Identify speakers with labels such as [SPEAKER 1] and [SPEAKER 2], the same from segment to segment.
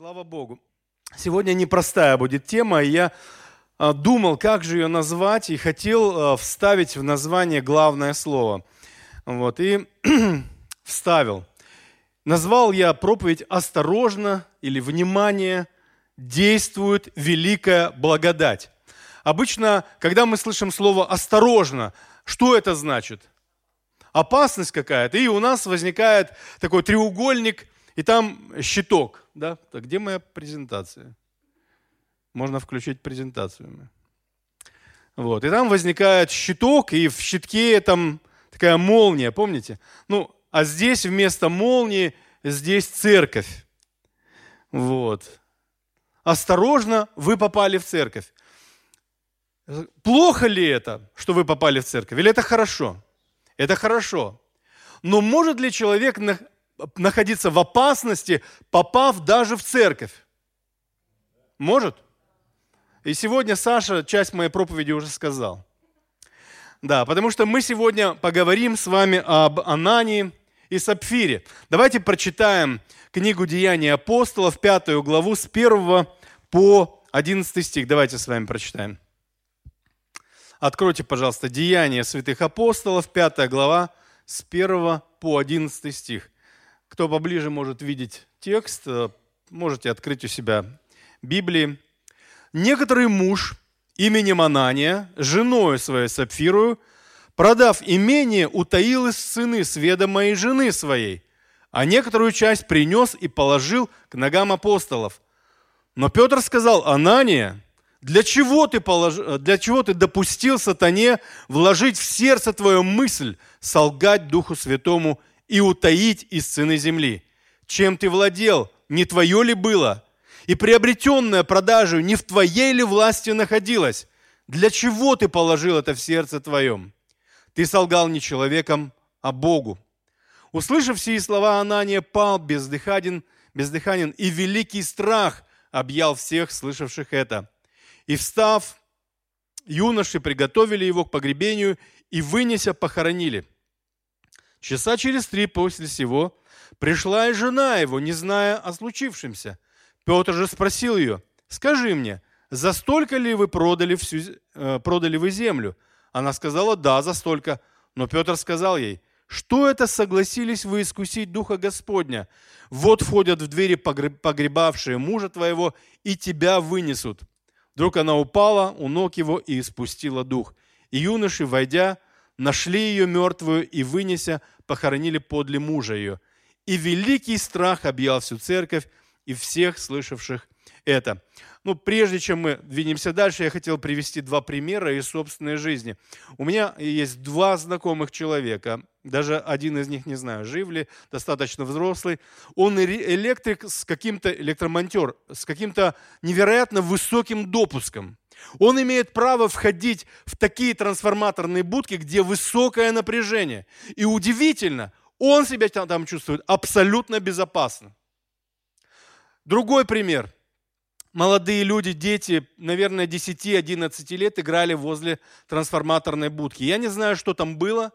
[SPEAKER 1] Слава Богу. Сегодня непростая будет тема, и я а, думал, как же ее назвать, и хотел а, вставить в название главное слово. Вот, и вставил. Назвал я проповедь «Осторожно» или «Внимание» действует великая благодать. Обычно, когда мы слышим слово «осторожно», что это значит? Опасность какая-то, и у нас возникает такой треугольник – и там щиток, да? Так где моя презентация? Можно включить презентацию. Вот. И там возникает щиток, и в щитке там такая молния, помните? Ну, а здесь вместо молнии, здесь церковь. Вот. Осторожно, вы попали в церковь. Плохо ли это, что вы попали в церковь? Или это хорошо? Это хорошо. Но может ли человек находиться в опасности, попав даже в церковь? Может? И сегодня Саша часть моей проповеди уже сказал. Да, потому что мы сегодня поговорим с вами об Анании и Сапфире. Давайте прочитаем книгу Деяний апостолов, пятую главу, с 1 по 11 стих. Давайте с вами прочитаем. Откройте, пожалуйста, Деяния святых апостолов, пятая глава, с 1 по 11 стих. Кто поближе может видеть текст, э, можете открыть у себя Библии. Некоторый муж именем Анания, женою своей Сапфирую, продав имение, утаил из сыны с ведома жены своей, а некоторую часть принес и положил к ногам апостолов. Но Петр сказал, Анания, для чего ты, полож... для чего ты допустил сатане вложить в сердце твою мысль солгать Духу Святому и утаить из цены земли. Чем ты владел, не твое ли было? И приобретенное продажей не в твоей ли власти находилось? Для чего ты положил это в сердце твоем? Ты солгал не человеком, а Богу. Услышав сии слова, Анания пал бездыханен, бездыханен, и великий страх объял всех, слышавших это. И встав, юноши приготовили его к погребению и, вынеся, похоронили – Часа через три после сего пришла и жена его, не зная о случившемся. Петр же спросил ее, «Скажи мне, за столько ли вы продали, всю, э, продали вы землю?» Она сказала, «Да, за столько». Но Петр сказал ей, «Что это согласились вы искусить Духа Господня? Вот входят в двери погребавшие мужа твоего, и тебя вынесут». Вдруг она упала у ног его и испустила дух. И юноши, войдя, нашли ее мертвую и, вынеся, похоронили подле мужа ее. И великий страх объял всю церковь и всех слышавших это. Ну, прежде чем мы двинемся дальше, я хотел привести два примера из собственной жизни. У меня есть два знакомых человека, даже один из них, не знаю, жив ли, достаточно взрослый. Он электрик с каким-то, электромонтер, с каким-то невероятно высоким допуском. Он имеет право входить в такие трансформаторные будки, где высокое напряжение. И удивительно, он себя там чувствует абсолютно безопасно. Другой пример. Молодые люди, дети, наверное, 10-11 лет играли возле трансформаторной будки. Я не знаю, что там было,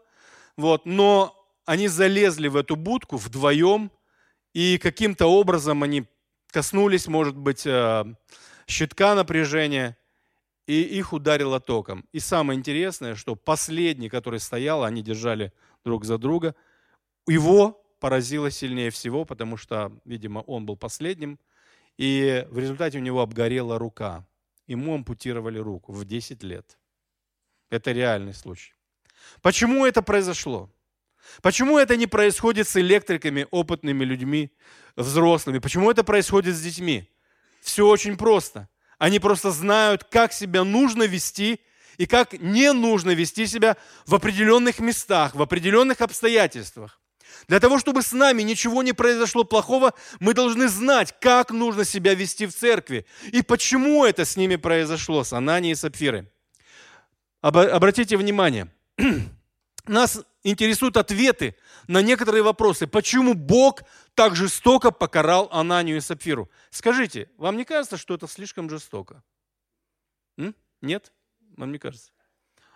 [SPEAKER 1] вот, но они залезли в эту будку вдвоем, и каким-то образом они коснулись, может быть, э, щитка напряжения, и их ударило током. И самое интересное, что последний, который стоял, они держали друг за друга, его поразило сильнее всего, потому что, видимо, он был последним, и в результате у него обгорела рука. Ему ампутировали руку в 10 лет. Это реальный случай. Почему это произошло? Почему это не происходит с электриками, опытными людьми, взрослыми? Почему это происходит с детьми? Все очень просто. Они просто знают, как себя нужно вести и как не нужно вести себя в определенных местах, в определенных обстоятельствах. Для того, чтобы с нами ничего не произошло плохого, мы должны знать, как нужно себя вести в церкви и почему это с ними произошло, с Ананией и Сапфирой. Обратите внимание, нас интересуют ответы на некоторые вопросы. Почему Бог так жестоко покарал Ананию и Сапфиру? Скажите, вам не кажется, что это слишком жестоко? М? Нет? Вам не кажется?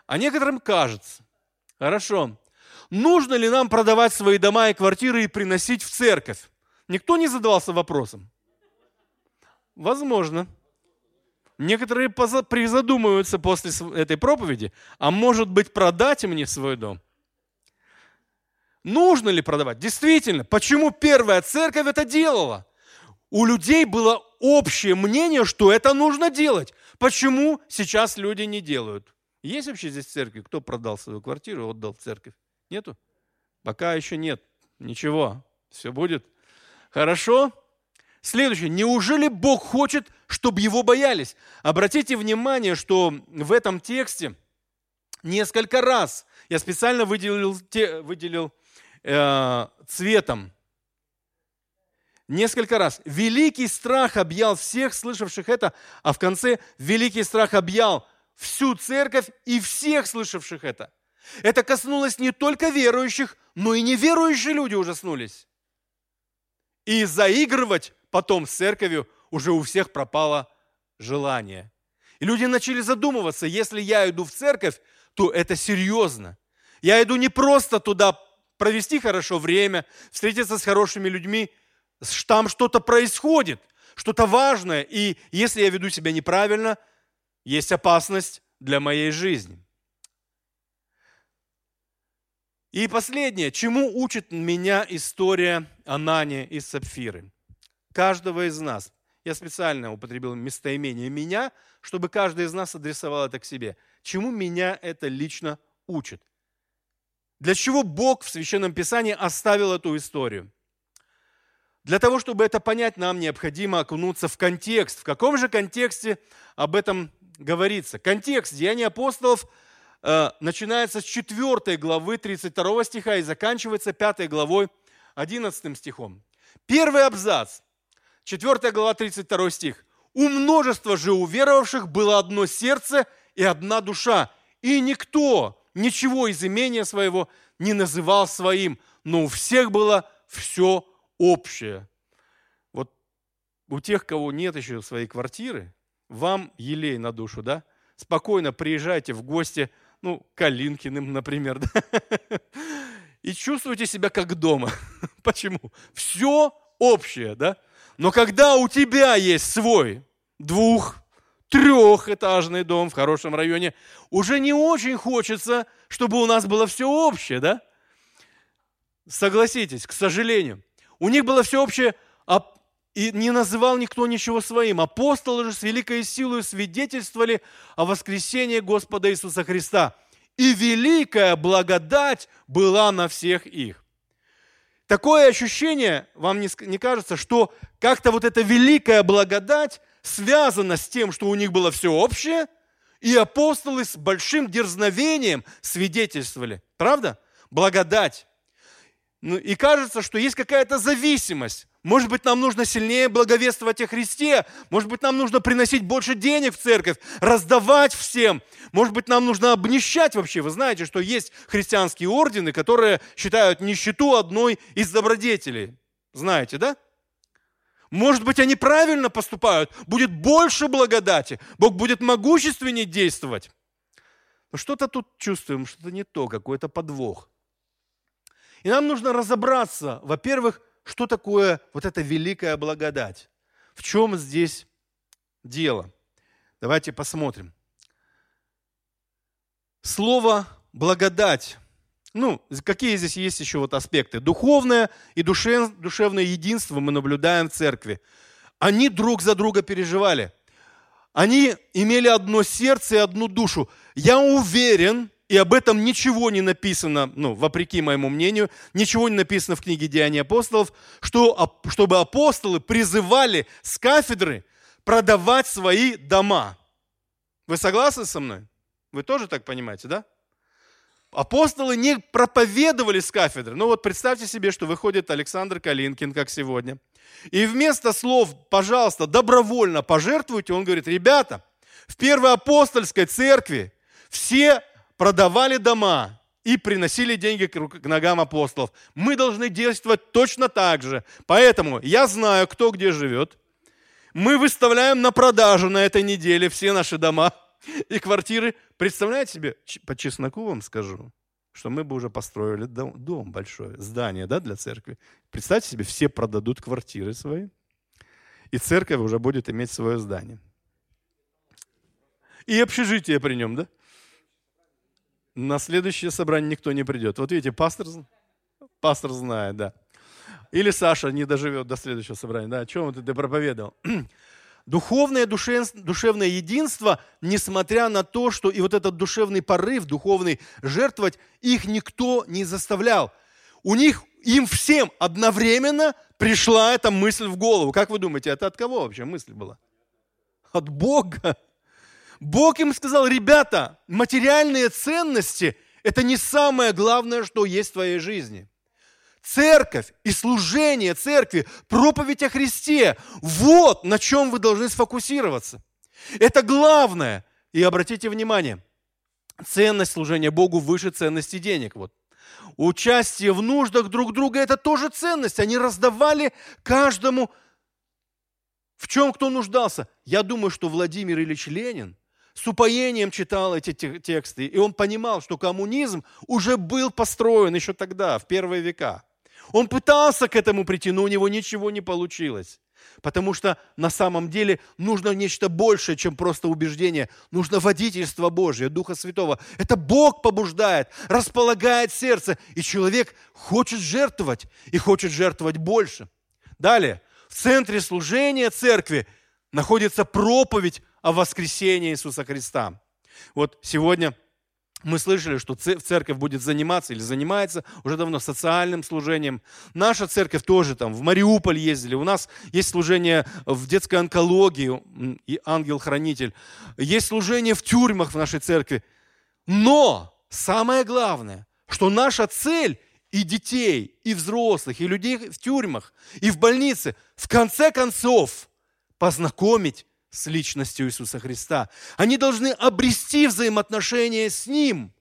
[SPEAKER 1] А некоторым кажется. Хорошо. Нужно ли нам продавать свои дома и квартиры и приносить в церковь? Никто не задавался вопросом. Возможно. Некоторые призадумываются после этой проповеди, а может быть продать мне свой дом? Нужно ли продавать? Действительно, почему первая церковь это делала? У людей было общее мнение, что это нужно делать. Почему сейчас люди не делают? Есть вообще здесь церковь? Кто продал свою квартиру отдал в церковь? Нету? Пока еще нет. Ничего. Все будет. Хорошо? Следующее. Неужели Бог хочет, чтобы его боялись? Обратите внимание, что в этом тексте несколько раз я специально выделил, те, выделил э, цветом. Несколько раз. Великий страх объял всех слышавших это, а в конце великий страх объял всю церковь и всех слышавших это. Это коснулось не только верующих, но и неверующие люди ужаснулись. И заигрывать потом с церковью уже у всех пропало желание. И люди начали задумываться, если я иду в церковь, то это серьезно. Я иду не просто туда провести хорошо время, встретиться с хорошими людьми, там что-то происходит, что-то важное, и если я веду себя неправильно, есть опасность для моей жизни. И последнее, чему учит меня история Анани и Сапфиры? Каждого из нас. Я специально употребил местоимение «меня», чтобы каждый из нас адресовал это к себе. Чему меня это лично учит? Для чего Бог в Священном Писании оставил эту историю? Для того, чтобы это понять, нам необходимо окунуться в контекст. В каком же контексте об этом говорится? Контекст Деяния апостолов начинается с 4 главы 32 стиха и заканчивается 5 главой 11 стихом. Первый абзац, 4 глава 32 стих. «У множества же уверовавших было одно сердце и одна душа, и никто ничего из имения своего не называл своим, но у всех было все общее. Вот у тех, кого нет еще своей квартиры, вам елей на душу, да? Спокойно приезжайте в гости, ну, Калинкиным, например, да? и чувствуйте себя как дома. Почему? Все общее, да? Но когда у тебя есть свой двух, трехэтажный дом в хорошем районе, уже не очень хочется, чтобы у нас было все общее, да? Согласитесь, к сожалению. У них было все общее, а и не называл никто ничего своим. Апостолы же с великой силой свидетельствовали о воскресении Господа Иисуса Христа. И великая благодать была на всех их. Такое ощущение, вам не, кажется, что как-то вот эта великая благодать связано с тем, что у них было все общее, и апостолы с большим дерзновением свидетельствовали. Правда? Благодать. Ну, и кажется, что есть какая-то зависимость. Может быть, нам нужно сильнее благовествовать о Христе. Может быть, нам нужно приносить больше денег в церковь, раздавать всем. Может быть, нам нужно обнищать вообще. Вы знаете, что есть христианские ордены, которые считают нищету одной из добродетелей. Знаете, да? Может быть, они правильно поступают, будет больше благодати, Бог будет могущественнее действовать. Но что-то тут чувствуем, что-то не то, какой-то подвох. И нам нужно разобраться, во-первых, что такое вот эта великая благодать. В чем здесь дело? Давайте посмотрим. Слово благодать ну, какие здесь есть еще вот аспекты? Духовное и душев, душевное единство мы наблюдаем в церкви. Они друг за друга переживали. Они имели одно сердце и одну душу. Я уверен, и об этом ничего не написано, ну, вопреки моему мнению, ничего не написано в книге Деяний апостолов, что, чтобы апостолы призывали с кафедры продавать свои дома. Вы согласны со мной? Вы тоже так понимаете, да? Апостолы не проповедовали с кафедры. Ну вот представьте себе, что выходит Александр Калинкин, как сегодня. И вместо слов «пожалуйста, добровольно пожертвуйте», он говорит, ребята, в первой апостольской церкви все продавали дома и приносили деньги к ногам апостолов. Мы должны действовать точно так же. Поэтому я знаю, кто где живет. Мы выставляем на продажу на этой неделе все наши дома – и квартиры. Представляете себе, по чесноку вам скажу, что мы бы уже построили дом, дом большой, здание да, для церкви. Представьте себе, все продадут квартиры свои. И церковь уже будет иметь свое здание. И общежитие при нем, да? На следующее собрание никто не придет. Вот видите, пастор, пастор знает, да. Или Саша не доживет до следующего собрания. Да, о чем ты проповедовал? Духовное душевное единство, несмотря на то, что и вот этот душевный порыв, духовный жертвовать, их никто не заставлял. У них, им всем одновременно пришла эта мысль в голову. Как вы думаете, это от кого вообще мысль была? От Бога. Бог им сказал, ребята, материальные ценности – это не самое главное, что есть в твоей жизни. Церковь и служение церкви, проповедь о Христе – вот на чем вы должны сфокусироваться. Это главное. И обратите внимание, ценность служения Богу выше ценности денег. Вот. Участие в нуждах друг друга – это тоже ценность. Они раздавали каждому, в чем кто нуждался. Я думаю, что Владимир Ильич Ленин с упоением читал эти тексты, и он понимал, что коммунизм уже был построен еще тогда, в первые века. Он пытался к этому прийти, но у него ничего не получилось. Потому что на самом деле нужно нечто большее, чем просто убеждение. Нужно водительство Божье, Духа Святого. Это Бог побуждает, располагает сердце. И человек хочет жертвовать, и хочет жертвовать больше. Далее, в центре служения церкви находится проповедь о воскресении Иисуса Христа. Вот сегодня мы слышали, что церковь будет заниматься или занимается уже давно социальным служением. Наша церковь тоже там в Мариуполь ездили. У нас есть служение в детской онкологии и ангел-хранитель. Есть служение в тюрьмах в нашей церкви. Но самое главное, что наша цель и детей, и взрослых, и людей в тюрьмах, и в больнице, в конце концов, познакомить с личностью Иисуса Христа. Они должны обрести взаимоотношения с Ним.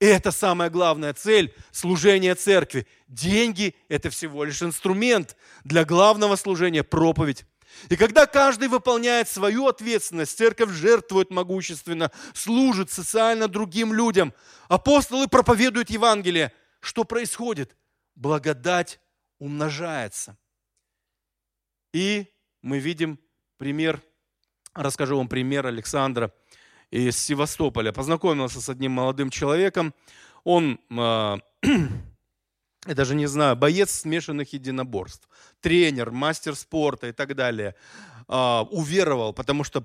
[SPEAKER 1] И это самая главная цель служения церкви. Деньги – это всего лишь инструмент для главного служения – проповедь. И когда каждый выполняет свою ответственность, церковь жертвует могущественно, служит социально другим людям, апостолы проповедуют Евангелие. Что происходит? Благодать умножается. И мы видим пример Расскажу вам пример Александра из Севастополя. Познакомился с одним молодым человеком. Он, э, я даже не знаю, боец смешанных единоборств, тренер, мастер спорта и так далее. Э, уверовал, потому что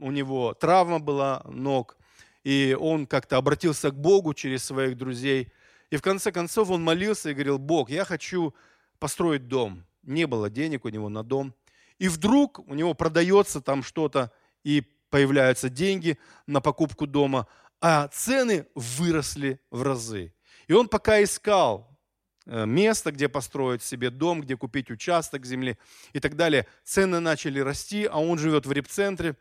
[SPEAKER 1] у него травма была ног, и он как-то обратился к Богу через своих друзей. И в конце концов он молился и говорил, Бог, я хочу построить дом. Не было денег у него на дом – и вдруг у него продается там что-то, и появляются деньги на покупку дома, а цены выросли в разы. И он пока искал э, место, где построить себе дом, где купить участок земли и так далее, цены начали расти, а он живет в репцентре,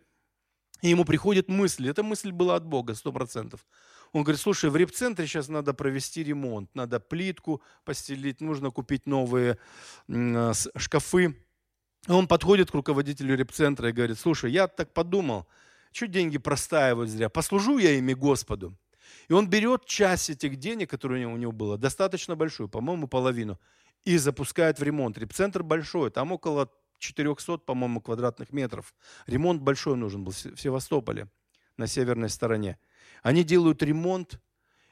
[SPEAKER 1] и ему приходит мысль, эта мысль была от Бога, сто процентов. Он говорит, слушай, в репцентре сейчас надо провести ремонт, надо плитку постелить, нужно купить новые э, шкафы. Он подходит к руководителю репцентра и говорит, слушай, я так подумал, что деньги простаивают зря, послужу я ими Господу. И он берет часть этих денег, которые у него было, достаточно большую, по-моему, половину, и запускает в ремонт. Репцентр большой, там около 400, по-моему, квадратных метров. Ремонт большой нужен был в Севастополе, на северной стороне. Они делают ремонт,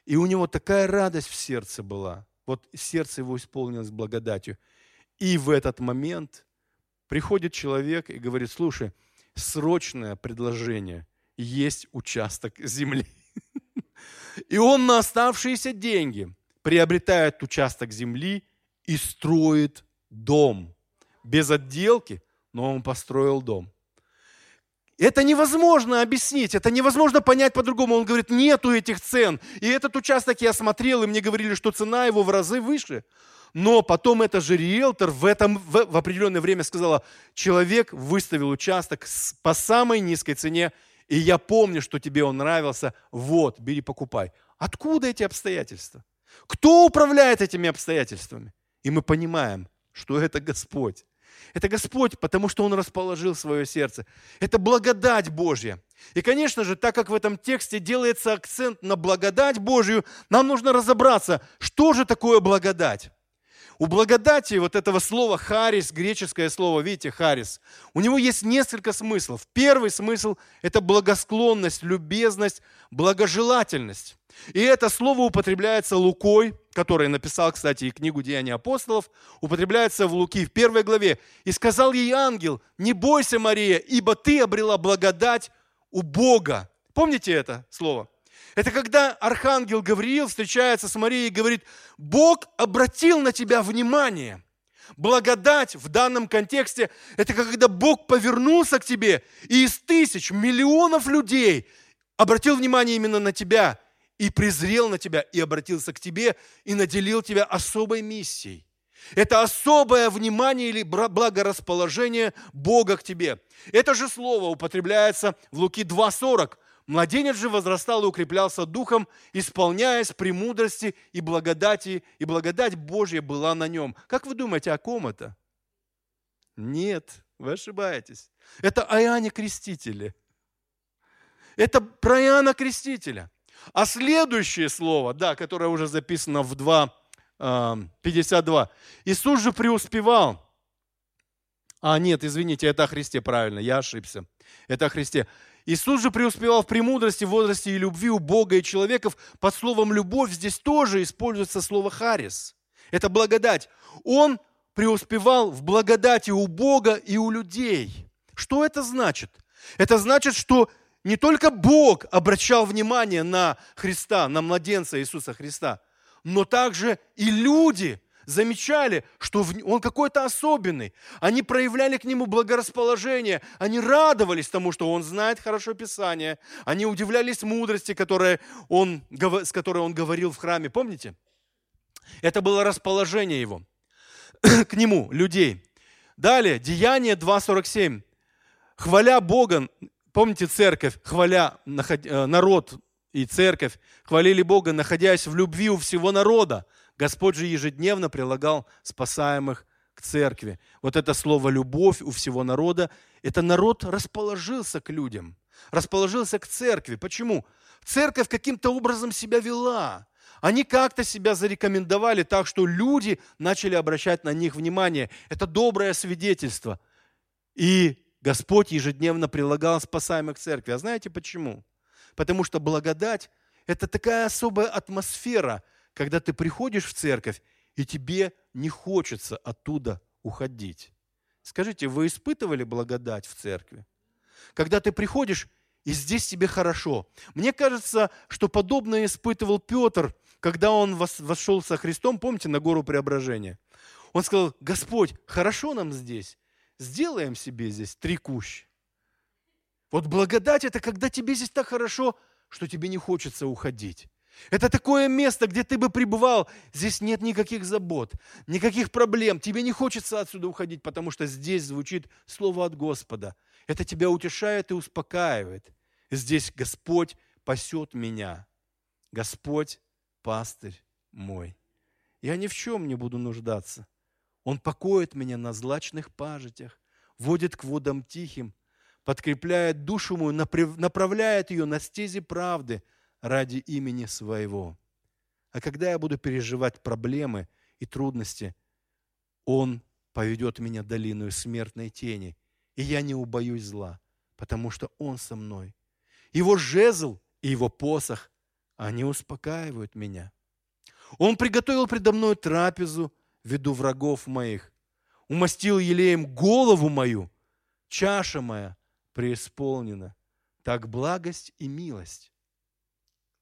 [SPEAKER 1] и у него такая радость в сердце была. Вот сердце его исполнилось благодатью. И в этот момент Приходит человек и говорит, слушай, срочное предложение, есть участок земли. И он на оставшиеся деньги приобретает участок земли и строит дом. Без отделки, но он построил дом. Это невозможно объяснить, это невозможно понять по-другому. Он говорит, нету этих цен. И этот участок я смотрел, и мне говорили, что цена его в разы выше. Но потом это же риэлтор в, этом, в, в определенное время сказала, человек выставил участок по самой низкой цене, и я помню, что тебе он нравился, вот, бери, покупай. Откуда эти обстоятельства? Кто управляет этими обстоятельствами? И мы понимаем, что это Господь. Это Господь, потому что Он расположил свое сердце. Это благодать Божья. И, конечно же, так как в этом тексте делается акцент на благодать Божью, нам нужно разобраться, что же такое благодать. У благодати вот этого слова «харис», греческое слово, видите, «харис», у него есть несколько смыслов. Первый смысл – это благосклонность, любезность, благожелательность. И это слово употребляется Лукой, который написал, кстати, и книгу «Деяния апостолов», употребляется в Луки в первой главе. «И сказал ей ангел, не бойся, Мария, ибо ты обрела благодать у Бога». Помните это слово? Это когда архангел Гавриил встречается с Марией и говорит, Бог обратил на тебя внимание. Благодать в данном контексте – это когда Бог повернулся к тебе и из тысяч, миллионов людей обратил внимание именно на тебя и презрел на тебя, и обратился к тебе, и наделил тебя особой миссией. Это особое внимание или благорасположение Бога к тебе. Это же слово употребляется в Луки 2.40. Младенец же возрастал и укреплялся духом, исполняясь премудрости и благодати, и благодать Божья была на нем. Как вы думаете, о ком это? Нет, вы ошибаетесь. Это о Иоанне Крестителе. Это про Иоанна Крестителя. А следующее слово, да, которое уже записано в 2, 52. Иисус же преуспевал. А, нет, извините, это о Христе, правильно, я ошибся. Это о Христе. Иисус же преуспевал в премудрости, возрасте и любви у Бога и человеков. Под словом «любовь» здесь тоже используется слово «харис». Это благодать. Он преуспевал в благодати у Бога и у людей. Что это значит? Это значит, что не только Бог обращал внимание на Христа, на младенца Иисуса Христа, но также и люди – замечали, что он какой-то особенный. Они проявляли к нему благорасположение, они радовались тому, что он знает хорошо Писание, они удивлялись мудрости, которая он, с которой он говорил в храме. Помните? Это было расположение его к нему, людей. Далее, Деяние 2.47. Хваля Бога, помните церковь, хваля э, народ и церковь, хвалили Бога, находясь в любви у всего народа. Господь же ежедневно прилагал спасаемых к церкви. Вот это слово «любовь» у всего народа, это народ расположился к людям, расположился к церкви. Почему? Церковь каким-то образом себя вела. Они как-то себя зарекомендовали так, что люди начали обращать на них внимание. Это доброе свидетельство. И Господь ежедневно прилагал спасаемых к церкви. А знаете почему? Потому что благодать – это такая особая атмосфера, когда ты приходишь в церковь, и тебе не хочется оттуда уходить. Скажите, вы испытывали благодать в церкви? Когда ты приходишь, и здесь тебе хорошо. Мне кажется, что подобное испытывал Петр, когда он вошел со Христом, помните, на гору преображения. Он сказал, Господь, хорошо нам здесь, сделаем себе здесь три кущи. Вот благодать – это когда тебе здесь так хорошо, что тебе не хочется уходить. Это такое место, где ты бы пребывал. Здесь нет никаких забот, никаких проблем. Тебе не хочется отсюда уходить, потому что здесь звучит слово от Господа. Это тебя утешает и успокаивает. Здесь Господь пасет меня. Господь пастырь мой. Я ни в чем не буду нуждаться. Он покоит меня на злачных пажитях, водит к водам тихим, подкрепляет душу мою, направляет ее на стези правды – ради имени своего. А когда я буду переживать проблемы и трудности, Он поведет меня долиную смертной тени, и я не убоюсь зла, потому что Он со мной. Его жезл и его посох, они успокаивают меня. Он приготовил предо мной трапезу в виду врагов моих, умастил елеем голову мою, чаша моя преисполнена. Так благость и милость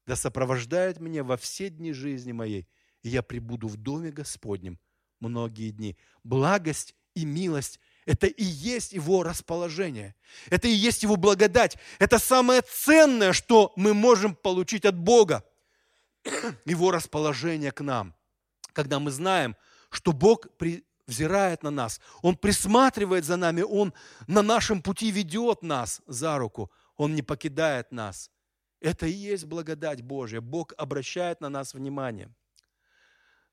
[SPEAKER 1] да сопровождает меня во все дни жизни моей, и я пребуду в доме Господнем многие дни. Благость и милость – это и есть Его расположение. Это и есть Его благодать. Это самое ценное, что мы можем получить от Бога. Его расположение к нам. Когда мы знаем, что Бог взирает на нас, Он присматривает за нами, Он на нашем пути ведет нас за руку, Он не покидает нас. Это и есть благодать Божья. Бог обращает на нас внимание.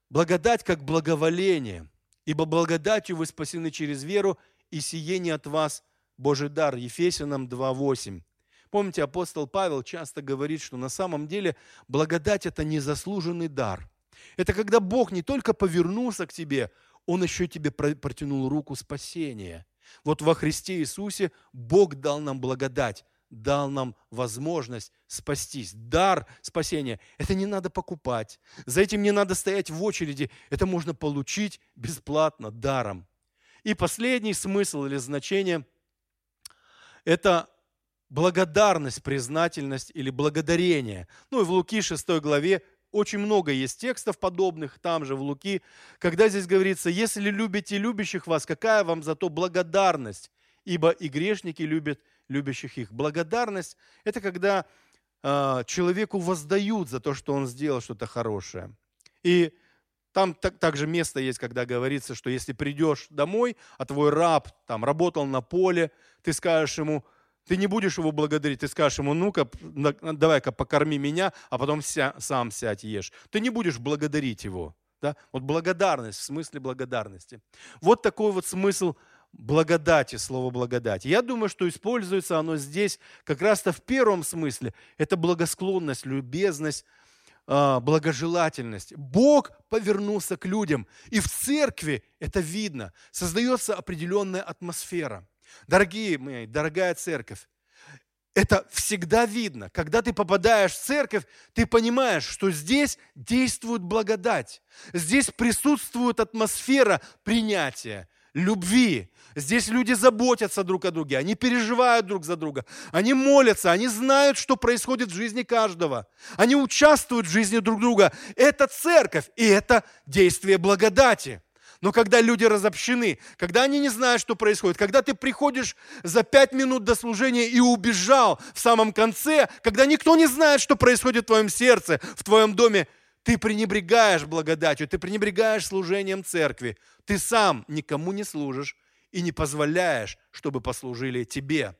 [SPEAKER 1] Благодать как благоволение, ибо благодатью вы спасены через веру, и сие не от вас Божий дар. Ефесянам 2.8. Помните, апостол Павел часто говорит, что на самом деле благодать – это незаслуженный дар. Это когда Бог не только повернулся к тебе, Он еще тебе протянул руку спасения. Вот во Христе Иисусе Бог дал нам благодать, дал нам возможность спастись. Дар спасения. Это не надо покупать. За этим не надо стоять в очереди. Это можно получить бесплатно, даром. И последний смысл или значение – это благодарность, признательность или благодарение. Ну и в Луки 6 главе очень много есть текстов подобных, там же в Луки, когда здесь говорится, если любите любящих вас, какая вам за то благодарность? Ибо и грешники любят любящих их. Благодарность – это когда э, человеку воздают за то, что он сделал что-то хорошее. И там так, также место есть, когда говорится, что если придешь домой, а твой раб там работал на поле, ты скажешь ему, ты не будешь его благодарить, ты скажешь ему, ну-ка, давай-ка покорми меня, а потом ся, сам сядь ешь. Ты не будешь благодарить его. Да? Вот благодарность, в смысле благодарности. Вот такой вот смысл благодати, слово благодать. Я думаю, что используется оно здесь как раз-то в первом смысле. Это благосклонность, любезность, а, благожелательность. Бог повернулся к людям. И в церкви это видно. Создается определенная атмосфера. Дорогие мои, дорогая церковь, это всегда видно. Когда ты попадаешь в церковь, ты понимаешь, что здесь действует благодать. Здесь присутствует атмосфера принятия, любви. Здесь люди заботятся друг о друге, они переживают друг за друга, они молятся, они знают, что происходит в жизни каждого. Они участвуют в жизни друг друга. Это церковь, и это действие благодати. Но когда люди разобщены, когда они не знают, что происходит, когда ты приходишь за пять минут до служения и убежал в самом конце, когда никто не знает, что происходит в твоем сердце, в твоем доме, ты пренебрегаешь благодатью, ты пренебрегаешь служением церкви. Ты сам никому не служишь и не позволяешь, чтобы послужили тебе.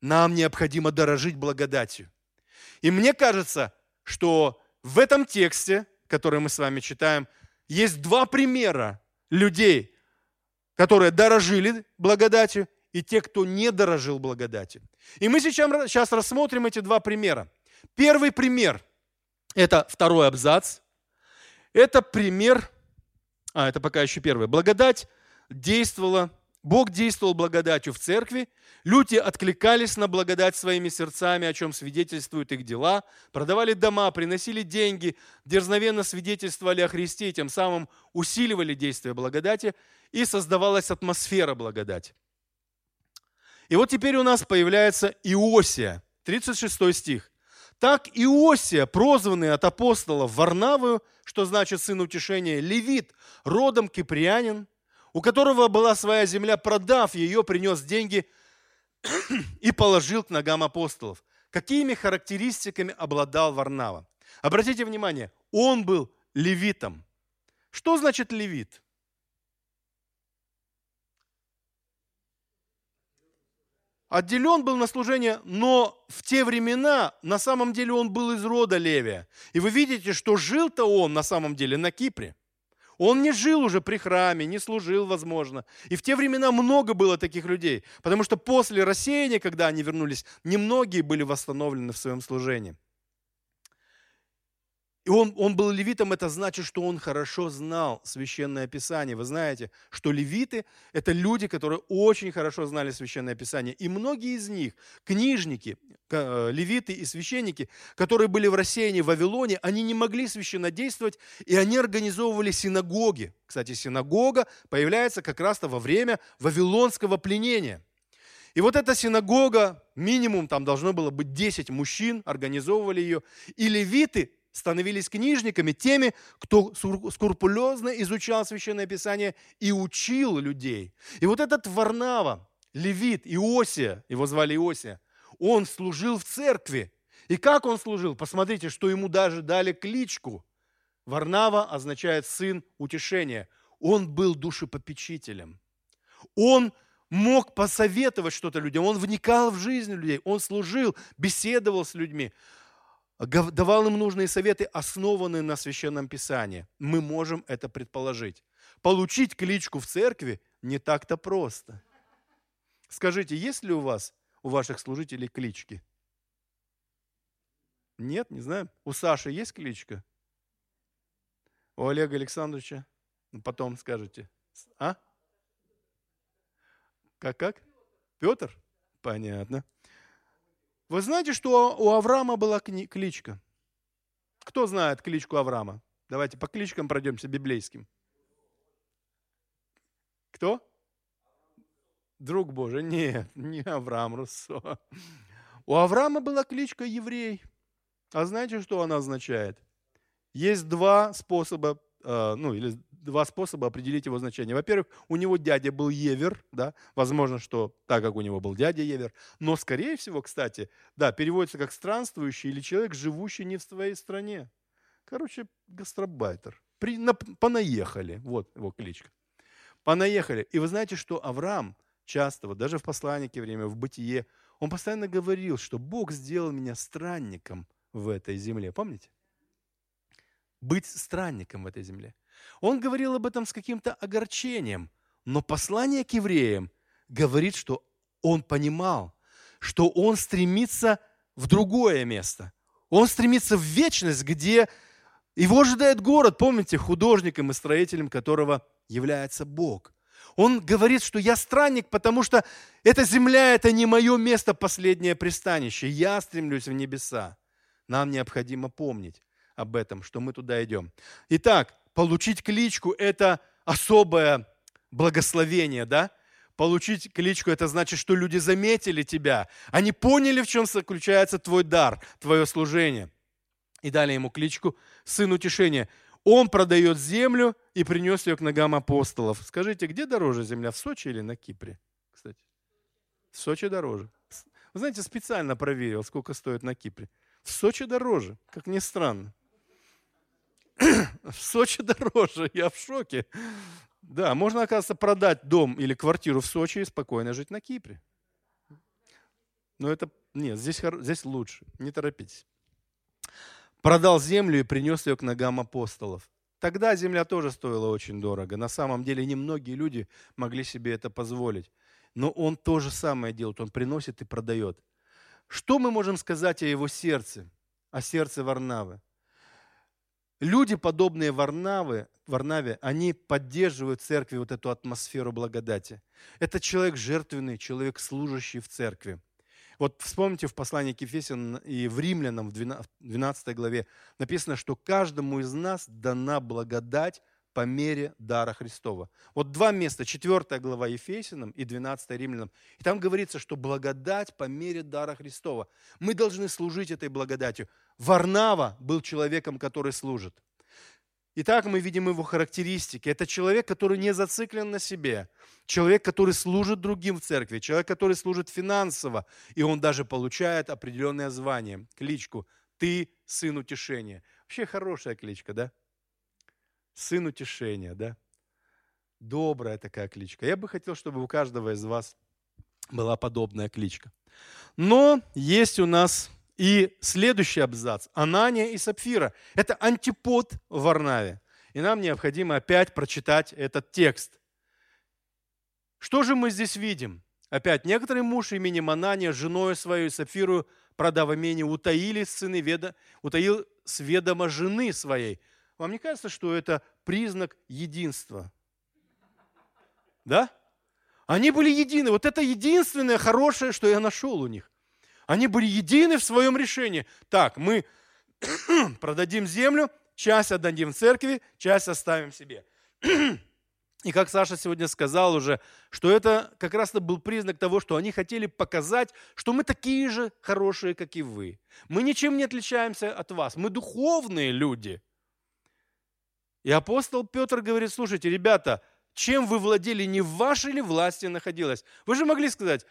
[SPEAKER 1] Нам необходимо дорожить благодатью. И мне кажется, что в этом тексте, который мы с вами читаем, есть два примера людей, которые дорожили благодатью, и те, кто не дорожил благодатью. И мы сейчас, сейчас рассмотрим эти два примера. Первый пример – это второй абзац. Это пример, а это пока еще первый. Благодать действовала Бог действовал благодатью в церкви, люди откликались на благодать своими сердцами, о чем свидетельствуют их дела, продавали дома, приносили деньги, дерзновенно свидетельствовали о Христе, тем самым усиливали действие благодати, и создавалась атмосфера благодати. И вот теперь у нас появляется Иосия, 36 стих. Так Иосия, прозванный от апостолов Варнавою, что значит сын утешения, левит, родом киприанин – у которого была своя земля, продав ее, принес деньги и положил к ногам апостолов. Какими характеристиками обладал Варнава? Обратите внимание, он был левитом. Что значит левит? Отделен был на служение, но в те времена на самом деле он был из рода Левия. И вы видите, что жил-то он на самом деле на Кипре. Он не жил уже при храме, не служил, возможно. И в те времена много было таких людей, потому что после рассеяния, когда они вернулись, немногие были восстановлены в своем служении. И он, он был левитом, это значит, что он хорошо знал Священное Писание. Вы знаете, что левиты – это люди, которые очень хорошо знали Священное Писание. И многие из них, книжники, э, левиты и священники, которые были в рассеянии в Вавилоне, они не могли священно действовать, и они организовывали синагоги. Кстати, синагога появляется как раз-то во время вавилонского пленения. И вот эта синагога, минимум там должно было быть 10 мужчин, организовывали ее. И левиты становились книжниками, теми, кто скрупулезно изучал Священное Писание и учил людей. И вот этот Варнава, левит, Иосия, его звали Иосия, он служил в церкви. И как он служил? Посмотрите, что ему даже дали кличку. Варнава означает сын утешения. Он был душепопечителем. Он мог посоветовать что-то людям, он вникал в жизнь людей, он служил, беседовал с людьми давал им нужные советы, основанные на Священном Писании. Мы можем это предположить. Получить кличку в церкви не так-то просто. Скажите, есть ли у вас, у ваших служителей клички? Нет, не знаю. У Саши есть кличка? У Олега Александровича? Ну, потом скажете. А? Как-как? Петр? Понятно. Вы знаете, что у Авраама была кличка? Кто знает кличку Авраама? Давайте по кличкам пройдемся библейским. Кто? Друг Божий. Нет, не Авраам Руссо. У Авраама была кличка еврей. А знаете, что она означает? Есть два способа, э, ну или два способа определить его значение. Во-первых, у него дядя был Евер, да, возможно, что так как у него был дядя Евер, но скорее всего, кстати, да, переводится как странствующий или человек, живущий не в своей стране. Короче, гастробайтер. При, на, понаехали, вот его кличка. Понаехали. И вы знаете, что Авраам часто, вот даже в послании время, в бытие, он постоянно говорил, что Бог сделал меня странником в этой земле. Помните? Быть странником в этой земле. Он говорил об этом с каким-то огорчением, но послание к евреям говорит, что он понимал, что он стремится в другое место. Он стремится в вечность, где его ожидает город, помните, художником и строителем которого является Бог. Он говорит, что я странник, потому что эта земля – это не мое место, последнее пристанище. Я стремлюсь в небеса. Нам необходимо помнить об этом, что мы туда идем. Итак, Получить кличку – это особое благословение, да? Получить кличку – это значит, что люди заметили тебя. Они поняли, в чем заключается твой дар, твое служение. И дали ему кличку «Сын утешения». Он продает землю и принес ее к ногам апостолов. Скажите, где дороже земля, в Сочи или на Кипре? Кстати, в Сочи дороже. Вы знаете, специально проверил, сколько стоит на Кипре. В Сочи дороже, как ни странно. в Сочи дороже, я в шоке. Да, можно, оказывается, продать дом или квартиру в Сочи и спокойно жить на Кипре. Но это, нет, здесь, здесь лучше, не торопитесь. Продал землю и принес ее к ногам апостолов. Тогда земля тоже стоила очень дорого. На самом деле немногие люди могли себе это позволить. Но он то же самое делает, он приносит и продает. Что мы можем сказать о его сердце, о сердце Варнавы? Люди, подобные Варнавы, Варнаве, они поддерживают в церкви вот эту атмосферу благодати. Это человек жертвенный, человек служащий в церкви. Вот вспомните в послании к Ефесянам и в Римлянам в 12 главе написано, что каждому из нас дана благодать по мере дара Христова. Вот два места, 4 глава Ефесянам и 12 Римлянам. И там говорится, что благодать по мере дара Христова. Мы должны служить этой благодатью. Варнава был человеком, который служит. Итак, мы видим его характеристики. Это человек, который не зациклен на себе. Человек, который служит другим в церкви. Человек, который служит финансово. И он даже получает определенное звание, кличку. Ты сын утешения. Вообще хорошая кличка, да? Сын утешения, да? Добрая такая кличка. Я бы хотел, чтобы у каждого из вас была подобная кличка. Но есть у нас и следующий абзац. Анания и Сапфира. Это антипод в Варнаве. И нам необходимо опять прочитать этот текст. Что же мы здесь видим? Опять, некоторый муж именем Анания, женой свою Сапфиру, продав имение, утаили сыны веда, утаил с ведома жены своей – вам не кажется, что это признак единства? Да? Они были едины. Вот это единственное хорошее, что я нашел у них. Они были едины в своем решении. Так, мы продадим землю, часть отдадим церкви, часть оставим себе. И как Саша сегодня сказал уже, что это как раз-то был признак того, что они хотели показать, что мы такие же хорошие, как и вы. Мы ничем не отличаемся от вас. Мы духовные люди. И апостол Петр говорит, слушайте, ребята, чем вы владели, не в вашей ли власти находилось? Вы же могли сказать,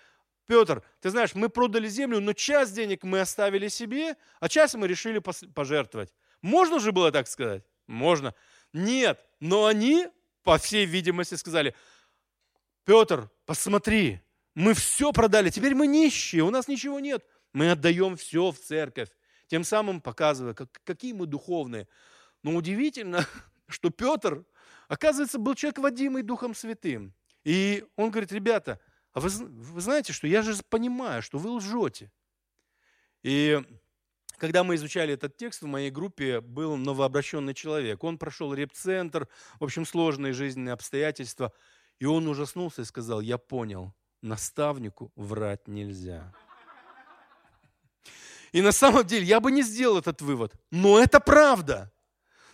[SPEAKER 1] Петр, ты знаешь, мы продали землю, но часть денег мы оставили себе, а часть мы решили пожертвовать. Можно же было так сказать? Можно. Нет, но они, по всей видимости, сказали, Петр, посмотри, мы все продали, теперь мы нищие, у нас ничего нет. Мы отдаем все в церковь, тем самым показывая, как, какие мы духовные. Но удивительно, что Петр, оказывается, был человек, водимый Духом Святым. И он говорит, ребята, а вы, вы знаете, что я же понимаю, что вы лжете. И когда мы изучали этот текст, в моей группе был новообращенный человек. Он прошел репцентр, в общем, сложные жизненные обстоятельства. И он ужаснулся и сказал, я понял, наставнику врать нельзя. И на самом деле я бы не сделал этот вывод, но это правда.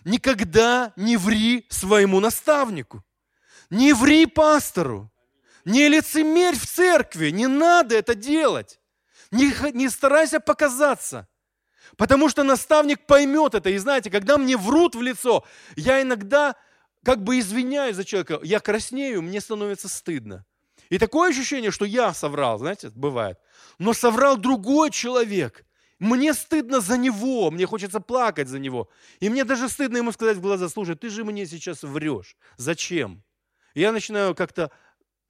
[SPEAKER 1] Никогда не ври своему наставнику. Не ври пастору. Не лицемерь в церкви. Не надо это делать. Не, не старайся показаться. Потому что наставник поймет это. И знаете, когда мне врут в лицо, я иногда как бы извиняюсь за человека, я краснею, мне становится стыдно. И такое ощущение, что я соврал, знаете, бывает. Но соврал другой человек. Мне стыдно за него, мне хочется плакать за него. И мне даже стыдно ему сказать в глаза, слушай, ты же мне сейчас врешь. Зачем? И я начинаю как-то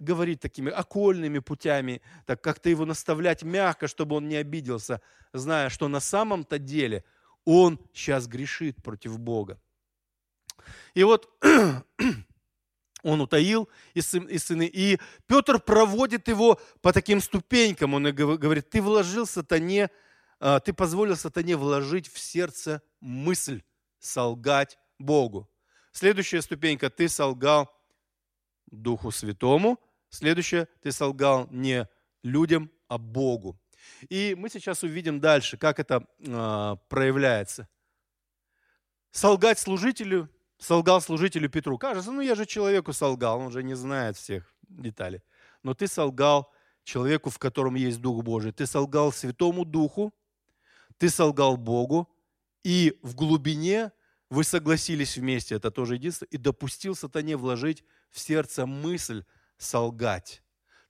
[SPEAKER 1] говорить такими окольными путями, так как-то его наставлять мягко, чтобы он не обиделся, зная, что на самом-то деле он сейчас грешит против Бога. И вот он утаил из сыны, и Петр проводит его по таким ступенькам. Он говорит, ты вложил сатане, ты позволил сатане вложить в сердце мысль солгать Богу. Следующая ступенька, ты солгал Духу Святому. Следующее, ты солгал не людям, а Богу. И мы сейчас увидим дальше, как это э, проявляется. Солгать служителю, солгал служителю Петру. Кажется, ну я же человеку солгал, он же не знает всех деталей. Но ты солгал человеку, в котором есть Дух Божий. Ты солгал Святому Духу, ты солгал Богу, и в глубине вы согласились вместе, это тоже единство, и допустил сатане вложить в сердце мысль солгать.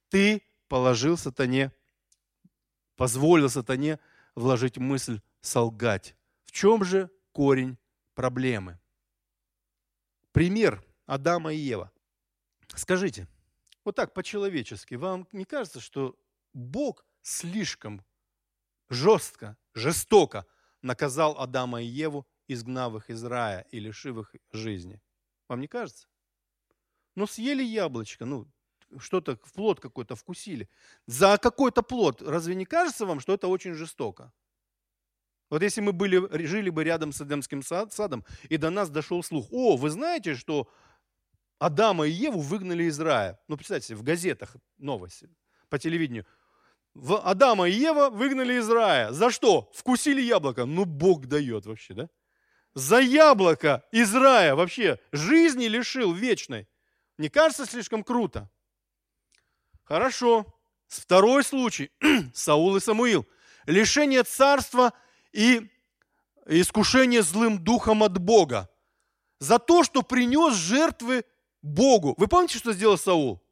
[SPEAKER 1] Ты положил сатане, позволил сатане вложить мысль солгать. В чем же корень проблемы? Пример Адама и Ева. Скажите, вот так по-человечески, вам не кажется, что Бог слишком жестко, жестоко наказал Адама и Еву изгнав их из рая и лишив их жизни. Вам не кажется? Ну, съели яблочко, ну, что-то, плод какой-то вкусили. За какой-то плод, разве не кажется вам, что это очень жестоко? Вот если мы были, жили бы рядом с Эдемским садом, и до нас дошел слух, о, вы знаете, что Адама и Еву выгнали из рая. Ну, представьте, в газетах новости, по телевидению. В Адама и Ева выгнали из рая. За что? Вкусили яблоко. Ну, Бог дает вообще, да? за яблоко из рая вообще жизни лишил вечной. Не кажется слишком круто? Хорошо. Второй случай. Саул и Самуил. Лишение царства и искушение злым духом от Бога. За то, что принес жертвы Богу. Вы помните, что сделал Саул?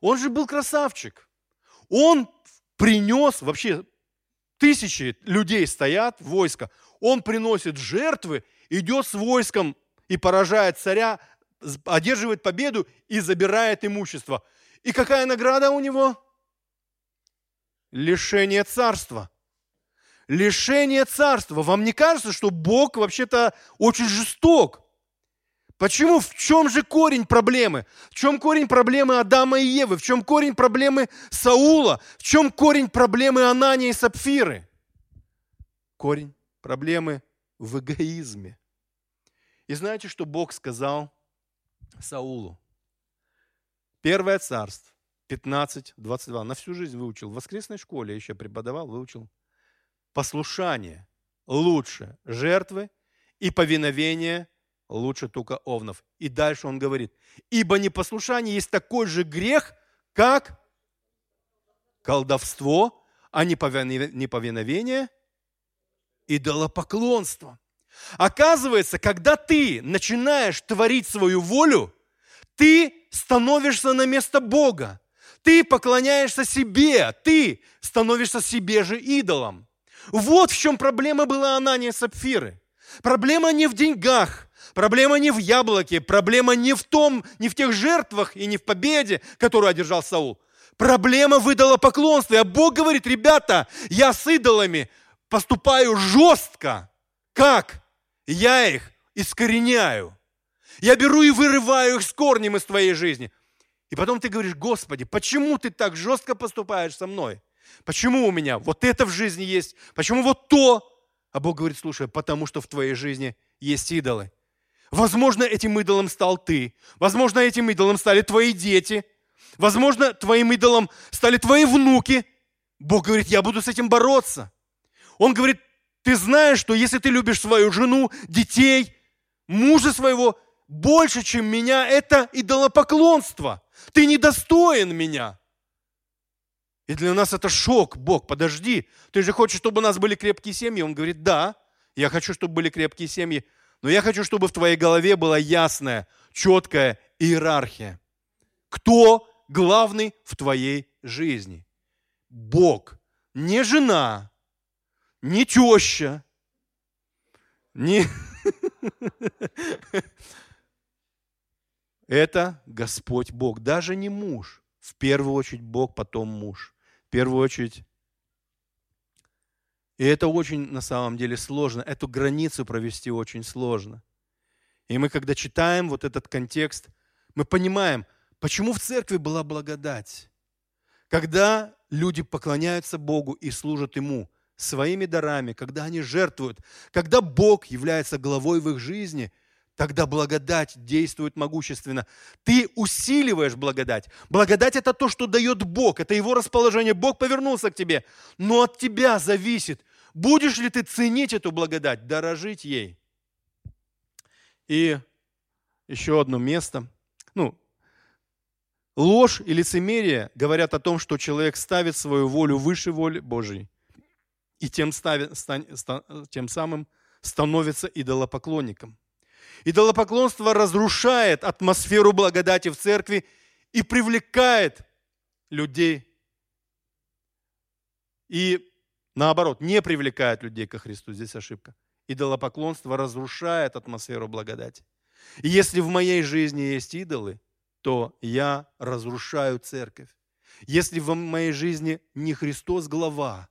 [SPEAKER 1] Он же был красавчик. Он принес, вообще тысячи людей стоят, войско. Он приносит жертвы идет с войском и поражает царя, одерживает победу и забирает имущество. И какая награда у него? Лишение царства. Лишение царства. Вам не кажется, что Бог вообще-то очень жесток? Почему? В чем же корень проблемы? В чем корень проблемы Адама и Евы? В чем корень проблемы Саула? В чем корень проблемы Анания и Сапфиры? Корень проблемы в эгоизме. И знаете, что Бог сказал Саулу? Первое царство, 15, 22. На всю жизнь выучил. В воскресной школе еще преподавал, выучил. Послушание лучше жертвы и повиновение лучше тука овнов. И дальше он говорит, ибо непослушание есть такой же грех, как колдовство, а неповиновение – идолопоклонство. Оказывается, когда ты начинаешь творить свою волю, ты становишься на место Бога. Ты поклоняешься себе, ты становишься себе же идолом. Вот в чем проблема была Анания Сапфиры. Проблема не в деньгах, проблема не в яблоке, проблема не в том, не в тех жертвах и не в победе, которую одержал Саул. Проблема в идолопоклонстве. А Бог говорит, ребята, я с идолами поступаю жестко. Как? я их искореняю. Я беру и вырываю их с корнем из твоей жизни. И потом ты говоришь, Господи, почему ты так жестко поступаешь со мной? Почему у меня вот это в жизни есть? Почему вот то? А Бог говорит, слушай, потому что в твоей жизни есть идолы. Возможно, этим идолом стал ты. Возможно, этим идолом стали твои дети. Возможно, твоим идолом стали твои внуки. Бог говорит, я буду с этим бороться. Он говорит, ты знаешь, что если ты любишь свою жену, детей, мужа своего больше, чем меня, это идолопоклонство. Ты недостоин меня. И для нас это шок. Бог, подожди, ты же хочешь, чтобы у нас были крепкие семьи? Он говорит, да, я хочу, чтобы были крепкие семьи, но я хочу, чтобы в твоей голове была ясная, четкая иерархия. Кто главный в твоей жизни? Бог, не жена, не теща, не... Это Господь Бог, даже не муж. В первую очередь Бог, потом муж. В первую очередь. И это очень на самом деле сложно. Эту границу провести очень сложно. И мы, когда читаем вот этот контекст, мы понимаем, почему в церкви была благодать. Когда люди поклоняются Богу и служат Ему своими дарами, когда они жертвуют, когда Бог является главой в их жизни – тогда благодать действует могущественно. Ты усиливаешь благодать. Благодать – это то, что дает Бог, это Его расположение. Бог повернулся к тебе, но от тебя зависит, будешь ли ты ценить эту благодать, дорожить ей. И еще одно место. Ну, ложь и лицемерие говорят о том, что человек ставит свою волю выше воли Божьей и тем, ставит, тем самым становится идолопоклонником. Идолопоклонство разрушает атмосферу благодати в церкви и привлекает людей. И наоборот, не привлекает людей ко Христу. Здесь ошибка. Идолопоклонство разрушает атмосферу благодати. И если в моей жизни есть идолы, то я разрушаю церковь. Если в моей жизни не Христос глава,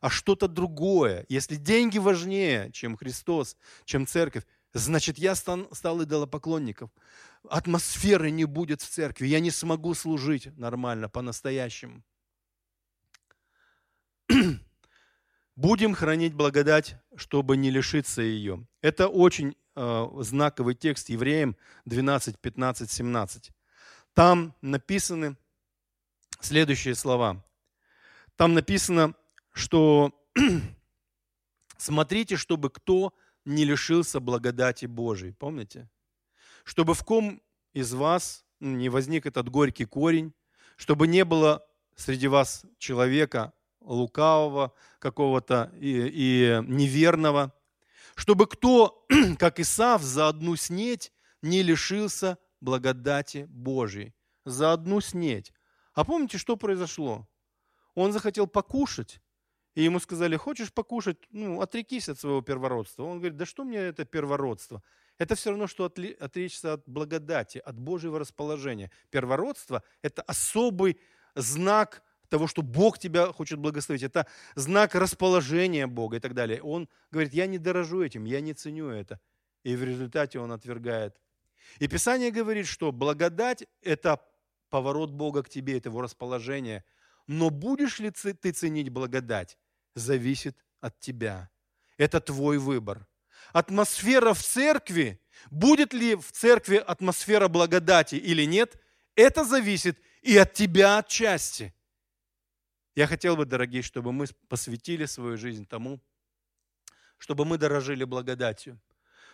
[SPEAKER 1] а что-то другое, если деньги важнее, чем Христос, чем церковь, значит, я стал, стал идолопоклонником. Атмосферы не будет в церкви. Я не смогу служить нормально, по-настоящему. Будем хранить благодать, чтобы не лишиться ее. Это очень э, знаковый текст Евреям 12, 15, 17. Там написаны следующие слова. Там написано, что смотрите, чтобы кто не лишился благодати Божией. Помните? Чтобы в ком из вас не возник этот горький корень, чтобы не было среди вас человека лукавого какого-то и, и неверного, чтобы кто, как Исав, за одну снеть не лишился благодати Божией. За одну снеть. А помните, что произошло? Он захотел покушать, и ему сказали, хочешь покушать, ну, отрекись от своего первородства. Он говорит, да что мне это первородство? Это все равно, что отречься от благодати, от Божьего расположения. Первородство – это особый знак того, что Бог тебя хочет благословить. Это знак расположения Бога и так далее. Он говорит, я не дорожу этим, я не ценю это. И в результате он отвергает. И Писание говорит, что благодать – это поворот Бога к тебе, это его расположение. Но будешь ли ты ценить благодать? зависит от тебя. Это твой выбор. Атмосфера в церкви, будет ли в церкви атмосфера благодати или нет, это зависит и от тебя отчасти. Я хотел бы, дорогие, чтобы мы посвятили свою жизнь тому, чтобы мы дорожили благодатью,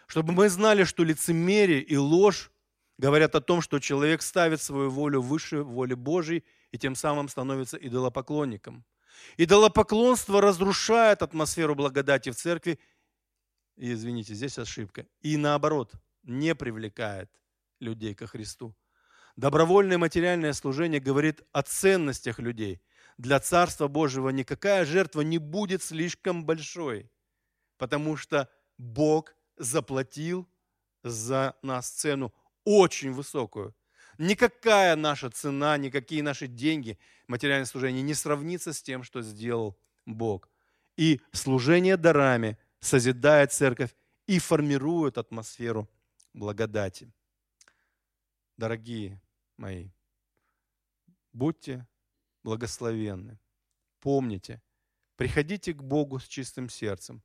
[SPEAKER 1] чтобы мы знали, что лицемерие и ложь говорят о том, что человек ставит свою волю выше воли Божьей и тем самым становится идолопоклонником. Идолопоклонство разрушает атмосферу благодати в церкви. И, извините, здесь ошибка. И наоборот, не привлекает людей ко Христу. Добровольное материальное служение говорит о ценностях людей. Для Царства Божьего никакая жертва не будет слишком большой, потому что Бог заплатил за нас цену очень высокую. Никакая наша цена, никакие наши деньги, материальное служение не сравнится с тем, что сделал Бог. И служение дарами созидает церковь и формирует атмосферу благодати. Дорогие мои, будьте благословенны. Помните, приходите к Богу с чистым сердцем.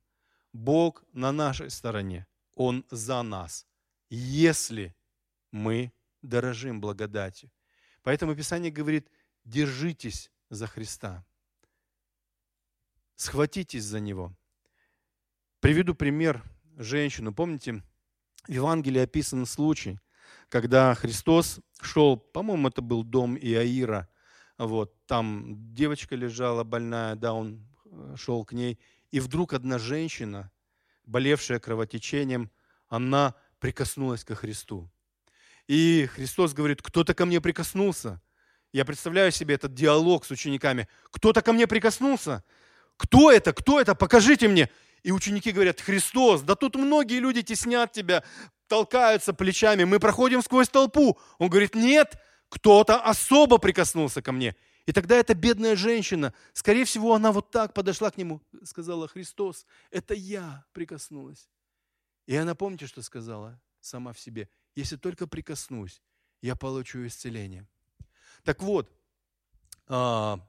[SPEAKER 1] Бог на нашей стороне. Он за нас, если мы дорожим благодатью. Поэтому Писание говорит, держитесь за Христа. Схватитесь за Него. Приведу пример женщину. Помните, в Евангелии описан случай, когда Христос шел, по-моему, это был дом Иаира, вот, там девочка лежала больная, да, он э, шел к ней, и вдруг одна женщина, болевшая кровотечением, она прикоснулась ко Христу. И Христос говорит, кто-то ко мне прикоснулся. Я представляю себе этот диалог с учениками. Кто-то ко мне прикоснулся. Кто это? Кто это? Покажите мне. И ученики говорят, Христос, да тут многие люди теснят тебя, толкаются плечами, мы проходим сквозь толпу. Он говорит, нет, кто-то особо прикоснулся ко мне. И тогда эта бедная женщина, скорее всего, она вот так подошла к нему, сказала, Христос, это я прикоснулась. И она, помните, что сказала сама в себе? Если только прикоснусь, я получу исцеление. Так вот, а,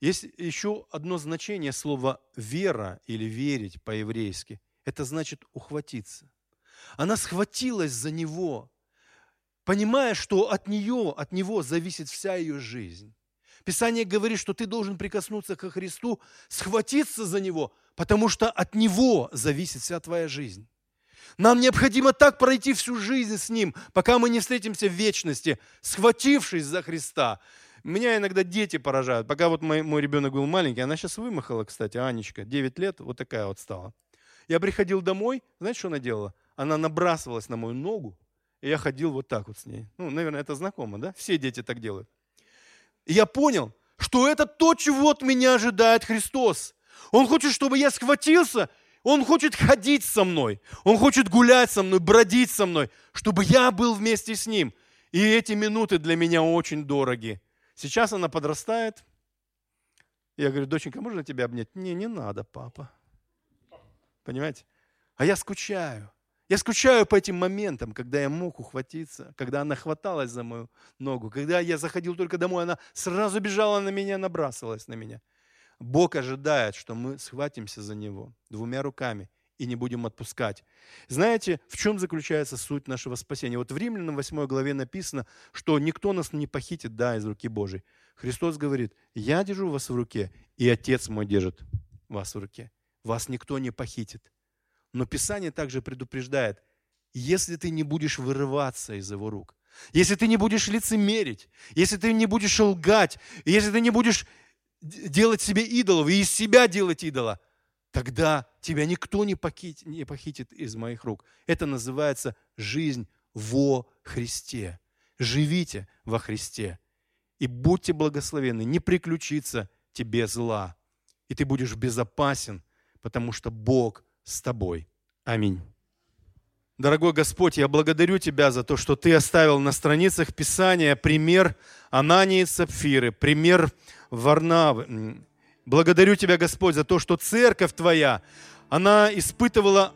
[SPEAKER 1] есть еще одно значение слова «вера» или «верить» по-еврейски. Это значит «ухватиться». Она схватилась за него, понимая, что от нее, от него зависит вся ее жизнь. Писание говорит, что ты должен прикоснуться ко Христу, схватиться за Него, потому что от Него зависит вся твоя жизнь. Нам необходимо так пройти всю жизнь с Ним, пока мы не встретимся в вечности, схватившись за Христа. Меня иногда дети поражают. Пока вот мой, мой ребенок был маленький, она сейчас вымахала, кстати, Анечка, 9 лет, вот такая вот стала. Я приходил домой, знаете, что она делала? Она набрасывалась на мою ногу, и я ходил вот так вот с ней. Ну, наверное, это знакомо, да? Все дети так делают. И я понял, что это то, чего от меня ожидает Христос. Он хочет, чтобы я схватился он хочет ходить со мной, Он хочет гулять со мной, бродить со мной, чтобы я был вместе с Ним. И эти минуты для меня очень дороги. Сейчас она подрастает. Я говорю, доченька, можно тебя обнять? Не, не надо, папа. Понимаете? А я скучаю. Я скучаю по этим моментам, когда я мог ухватиться, когда она хваталась за мою ногу, когда я заходил только домой, она сразу бежала на меня, набрасывалась на меня. Бог ожидает, что мы схватимся за Него двумя руками и не будем отпускать. Знаете, в чем заключается суть нашего спасения? Вот в Римлянам 8 главе написано, что никто нас не похитит, да, из руки Божьей. Христос говорит, я держу вас в руке, и Отец мой держит вас в руке. Вас никто не похитит. Но Писание также предупреждает, если ты не будешь вырываться из его рук, если ты не будешь лицемерить, если ты не будешь лгать, если ты не будешь делать себе идолов и из себя делать идола, тогда тебя никто не похитит, не похитит из моих рук. Это называется жизнь во Христе. Живите во Христе и будьте благословенны, не приключится тебе зла, и ты будешь безопасен, потому что Бог с тобой. Аминь. Дорогой Господь, я благодарю Тебя за то, что Ты оставил на страницах Писания пример Анании и Сапфиры, пример Варнавы. Благодарю Тебя, Господь, за то, что церковь Твоя, она испытывала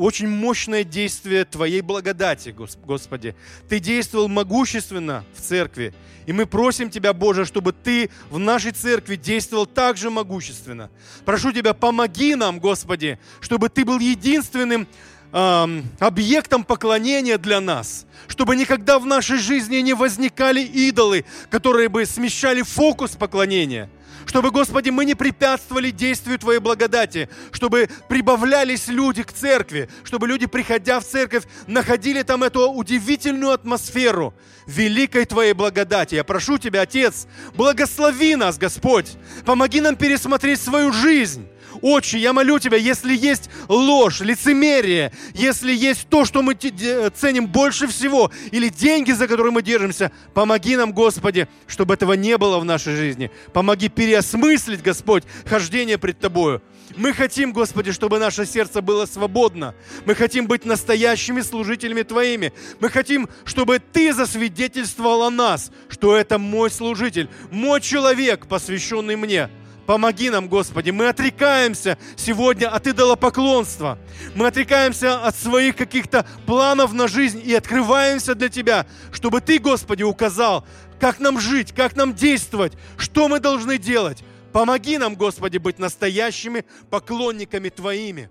[SPEAKER 1] очень мощное действие Твоей благодати, Господи. Ты действовал могущественно в церкви. И мы просим Тебя, Боже, чтобы Ты в нашей церкви действовал также могущественно. Прошу Тебя, помоги нам, Господи, чтобы Ты был единственным объектом поклонения для нас, чтобы никогда в нашей жизни не возникали идолы, которые бы смещали фокус поклонения – чтобы, Господи, мы не препятствовали действию Твоей благодати, чтобы прибавлялись люди к церкви, чтобы люди, приходя в церковь, находили там эту удивительную атмосферу великой Твоей благодати. Я прошу Тебя, Отец, благослови нас, Господь, помоги нам пересмотреть свою жизнь, Отче, я молю Тебя, если есть ложь, лицемерие, если есть то, что мы ценим больше всего, или деньги, за которые мы держимся, помоги нам, Господи, чтобы этого не было в нашей жизни. Помоги переосмыслить, Господь, хождение пред Тобою. Мы хотим, Господи, чтобы наше сердце было свободно. Мы хотим быть настоящими служителями Твоими. Мы хотим, чтобы Ты засвидетельствовал о нас, что это мой служитель, мой человек, посвященный мне – Помоги нам, Господи. Мы отрекаемся сегодня от идолопоклонства. Мы отрекаемся от своих каких-то планов на жизнь и открываемся для Тебя, чтобы Ты, Господи, указал, как нам жить, как нам действовать, что мы должны делать. Помоги нам, Господи, быть настоящими поклонниками Твоими.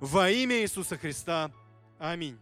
[SPEAKER 1] Во имя Иисуса Христа. Аминь.